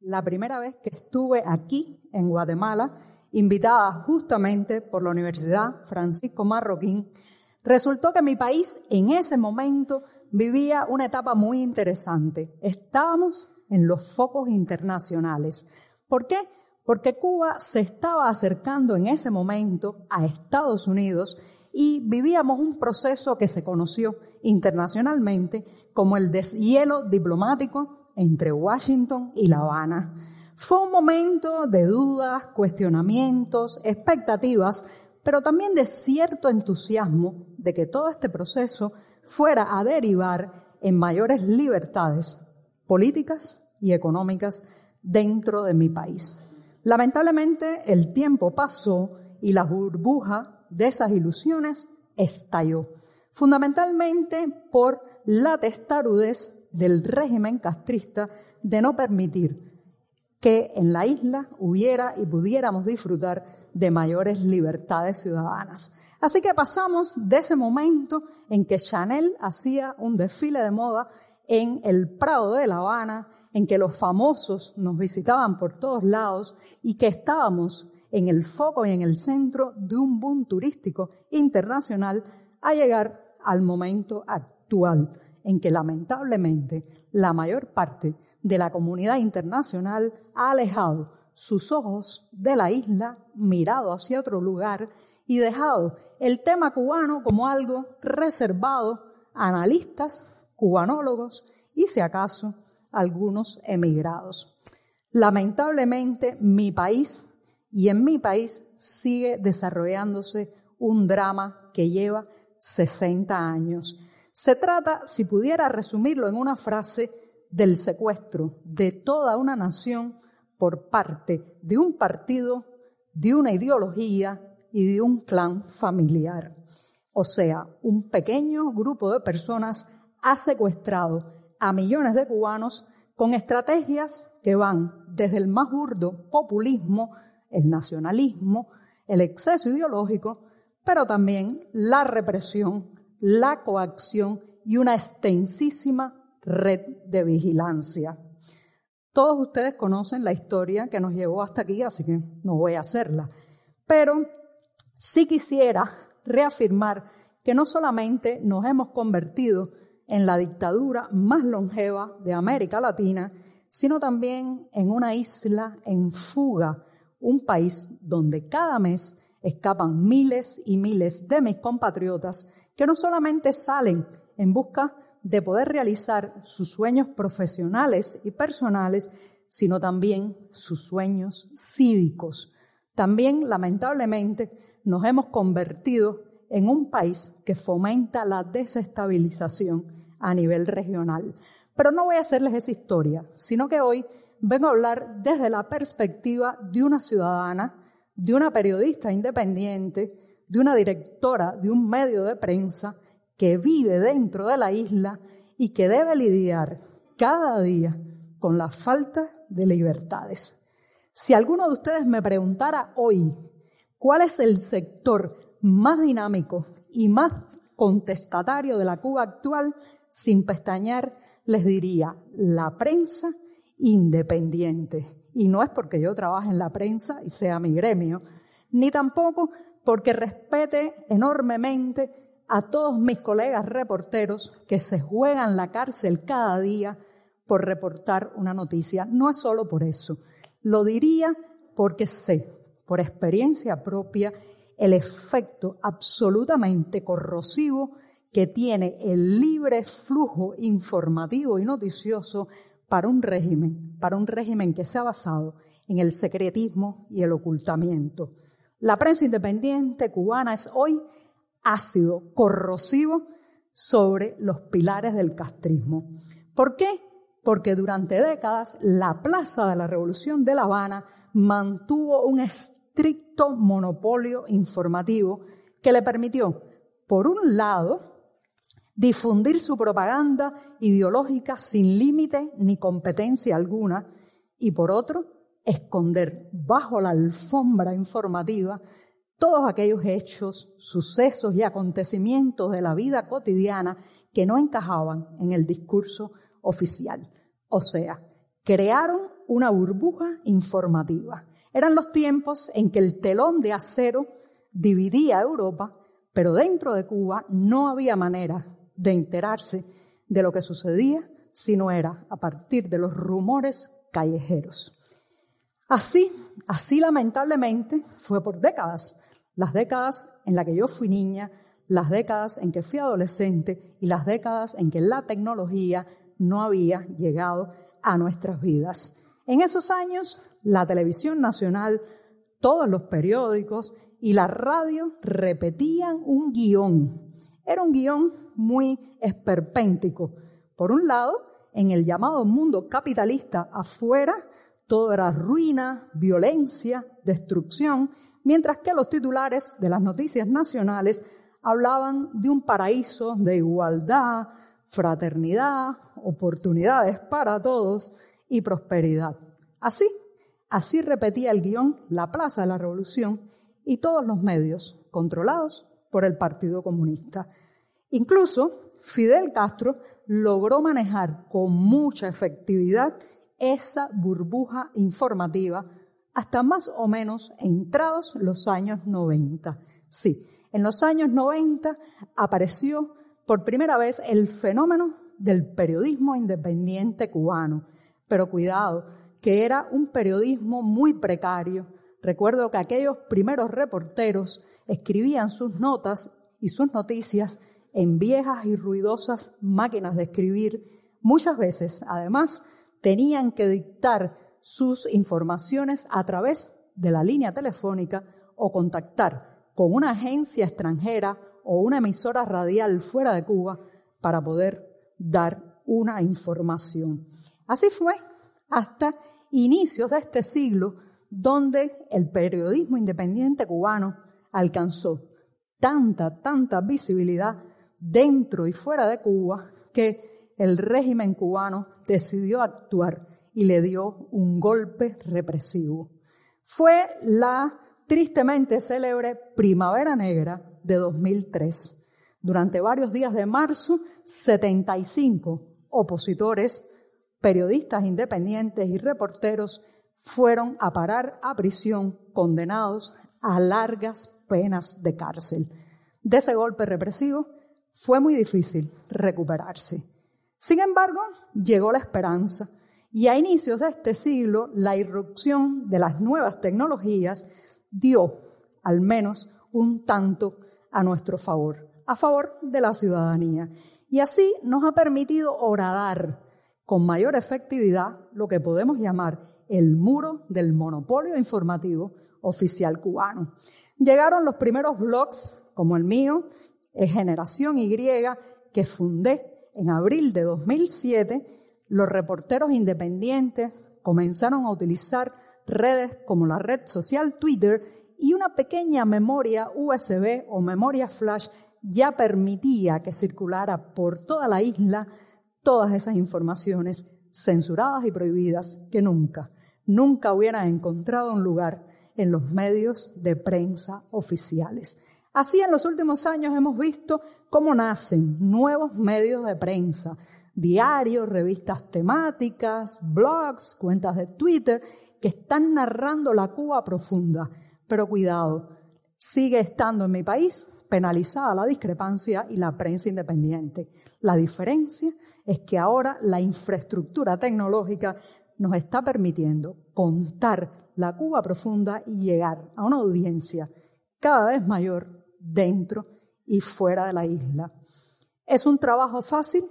la primera vez que estuve aquí en Guatemala, invitada justamente por la Universidad Francisco Marroquín, resultó que mi país en ese momento vivía una etapa muy interesante. Estábamos en los focos internacionales. ¿Por qué? Porque Cuba se estaba acercando en ese momento a Estados Unidos y vivíamos un proceso que se conoció internacionalmente como el deshielo diplomático entre Washington y La Habana. Fue un momento de dudas, cuestionamientos, expectativas, pero también de cierto entusiasmo de que todo este proceso fuera a derivar en mayores libertades políticas y económicas dentro de mi país. Lamentablemente el tiempo pasó y la burbuja de esas ilusiones estalló, fundamentalmente por la testarudez del régimen castrista de no permitir que en la isla hubiera y pudiéramos disfrutar de mayores libertades ciudadanas. Así que pasamos de ese momento en que Chanel hacía un desfile de moda en el Prado de La Habana, en que los famosos nos visitaban por todos lados y que estábamos en el foco y en el centro de un boom turístico internacional a llegar al momento actual en que lamentablemente la mayor parte de la comunidad internacional ha alejado sus ojos de la isla, mirado hacia otro lugar y dejado el tema cubano como algo reservado a analistas, cubanólogos y si acaso algunos emigrados. Lamentablemente mi país y en mi país sigue desarrollándose un drama que lleva 60 años. Se trata, si pudiera resumirlo en una frase, del secuestro de toda una nación por parte de un partido, de una ideología y de un clan familiar. O sea, un pequeño grupo de personas ha secuestrado a millones de cubanos con estrategias que van desde el más burdo populismo, el nacionalismo, el exceso ideológico, pero también la represión, la coacción y una extensísima red de vigilancia. Todos ustedes conocen la historia que nos llevó hasta aquí, así que no voy a hacerla. Pero sí quisiera reafirmar que no solamente nos hemos convertido en la dictadura más longeva de América Latina, sino también en una isla en fuga, un país donde cada mes escapan miles y miles de mis compatriotas que no solamente salen en busca de poder realizar sus sueños profesionales y personales, sino también sus sueños cívicos. También, lamentablemente, nos hemos convertido en un país que fomenta la desestabilización a nivel regional. Pero no voy a hacerles esa historia, sino que hoy vengo a hablar desde la perspectiva de una ciudadana, de una periodista independiente, de una directora de un medio de prensa que vive dentro de la isla y que debe lidiar cada día con la falta de libertades. Si alguno de ustedes me preguntara hoy cuál es el sector más dinámico y más contestatario de la Cuba actual, sin pestañear, les diría la prensa independiente. Y no es porque yo trabaje en la prensa y sea mi gremio, ni tampoco porque respete enormemente a todos mis colegas reporteros que se juegan la cárcel cada día por reportar una noticia. No es solo por eso. Lo diría porque sé, por experiencia propia, el efecto absolutamente corrosivo que tiene el libre flujo informativo y noticioso para un régimen, para un régimen que se ha basado en el secretismo y el ocultamiento. La prensa independiente cubana es hoy ácido, corrosivo sobre los pilares del castrismo. ¿Por qué? Porque durante décadas la Plaza de la Revolución de La Habana mantuvo un estricto monopolio informativo que le permitió, por un lado, difundir su propaganda ideológica sin límite ni competencia alguna y por otro, esconder bajo la alfombra informativa todos aquellos hechos, sucesos y acontecimientos de la vida cotidiana que no encajaban en el discurso oficial. O sea, crearon una burbuja informativa. Eran los tiempos en que el telón de acero dividía Europa, pero dentro de Cuba no había manera de enterarse de lo que sucedía si no era a partir de los rumores callejeros. Así, así lamentablemente fue por décadas, las décadas en las que yo fui niña, las décadas en que fui adolescente y las décadas en que la tecnología no había llegado a nuestras vidas. En esos años, la televisión nacional, todos los periódicos y la radio repetían un guion. Era un guion muy esperpéntico. Por un lado, en el llamado mundo capitalista afuera, todo era ruina, violencia, destrucción, mientras que los titulares de las noticias nacionales hablaban de un paraíso de igualdad, fraternidad, oportunidades para todos y prosperidad. Así, así repetía el guion la Plaza de la Revolución y todos los medios controlados por el Partido Comunista. Incluso Fidel Castro logró manejar con mucha efectividad esa burbuja informativa hasta más o menos entrados los años 90. Sí, en los años 90 apareció por primera vez el fenómeno del periodismo independiente cubano. Pero cuidado, que era un periodismo muy precario. Recuerdo que aquellos primeros reporteros escribían sus notas y sus noticias en viejas y ruidosas máquinas de escribir. Muchas veces, además, tenían que dictar sus informaciones a través de la línea telefónica o contactar con una agencia extranjera o una emisora radial fuera de Cuba para poder dar una información. Así fue hasta inicios de este siglo, donde el periodismo independiente cubano alcanzó tanta, tanta visibilidad dentro y fuera de Cuba que el régimen cubano decidió actuar y le dio un golpe represivo. Fue la tristemente célebre Primavera Negra de 2003. Durante varios días de marzo, 75 opositores, periodistas independientes y reporteros fueron a parar a prisión condenados a largas penas de cárcel. De ese golpe represivo fue muy difícil recuperarse. Sin embargo, llegó la esperanza y a inicios de este siglo la irrupción de las nuevas tecnologías dio al menos un tanto a nuestro favor, a favor de la ciudadanía. Y así nos ha permitido horadar con mayor efectividad lo que podemos llamar el muro del monopolio informativo oficial cubano. Llegaron los primeros blogs, como el mío, Generación Y, que fundé en abril de 2007. Los reporteros independientes comenzaron a utilizar redes como la red social Twitter y una pequeña memoria USB o memoria flash ya permitía que circulara por toda la isla todas esas informaciones censuradas y prohibidas que nunca, nunca hubieran encontrado un lugar en los medios de prensa oficiales. Así en los últimos años hemos visto cómo nacen nuevos medios de prensa, diarios, revistas temáticas, blogs, cuentas de Twitter, que están narrando la Cuba profunda, pero cuidado, sigue estando en mi país penalizada la discrepancia y la prensa independiente. La diferencia es que ahora la infraestructura tecnológica nos está permitiendo contar la Cuba profunda y llegar a una audiencia cada vez mayor dentro y fuera de la isla. ¿Es un trabajo fácil?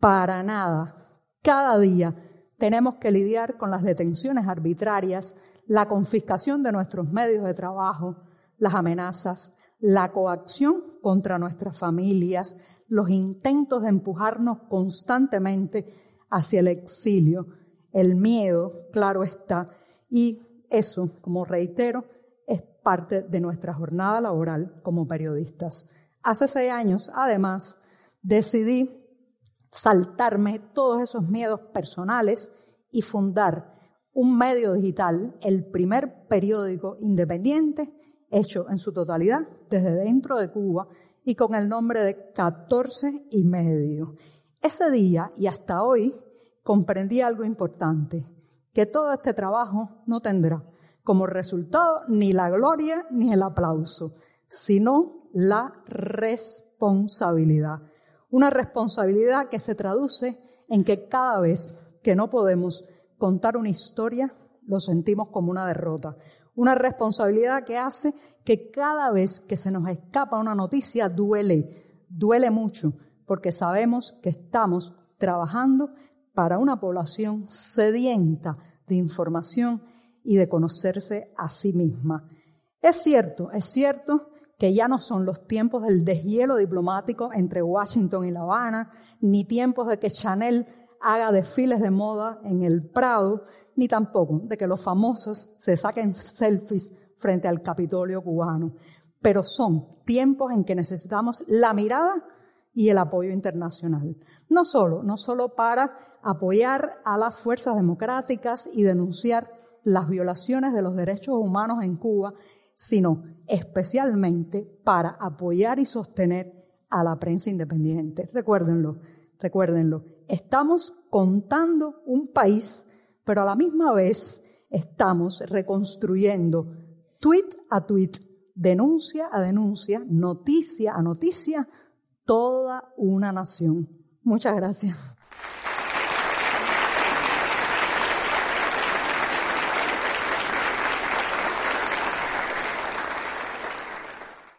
Para nada. Cada día tenemos que lidiar con las detenciones arbitrarias, la confiscación de nuestros medios de trabajo, las amenazas, la coacción contra nuestras familias, los intentos de empujarnos constantemente hacia el exilio, el miedo, claro está, y eso, como reitero, parte de nuestra jornada laboral como periodistas. Hace seis años, además, decidí saltarme todos esos miedos personales y fundar un medio digital, el primer periódico independiente hecho en su totalidad desde dentro de Cuba y con el nombre de 14 y medio. Ese día y hasta hoy, comprendí algo importante, que todo este trabajo no tendrá como resultado ni la gloria ni el aplauso, sino la responsabilidad. Una responsabilidad que se traduce en que cada vez que no podemos contar una historia, lo sentimos como una derrota. Una responsabilidad que hace que cada vez que se nos escapa una noticia duele, duele mucho, porque sabemos que estamos trabajando para una población sedienta de información y de conocerse a sí misma. Es cierto, es cierto que ya no son los tiempos del deshielo diplomático entre Washington y La Habana, ni tiempos de que Chanel haga desfiles de moda en el Prado, ni tampoco de que los famosos se saquen selfies frente al Capitolio cubano. Pero son tiempos en que necesitamos la mirada y el apoyo internacional. No solo, no solo para apoyar a las fuerzas democráticas y denunciar las violaciones de los derechos humanos en Cuba, sino especialmente para apoyar y sostener a la prensa independiente. Recuérdenlo, recuérdenlo. Estamos contando un país, pero a la misma vez estamos reconstruyendo tweet a tweet, denuncia a denuncia, noticia a noticia, toda una nación. Muchas gracias.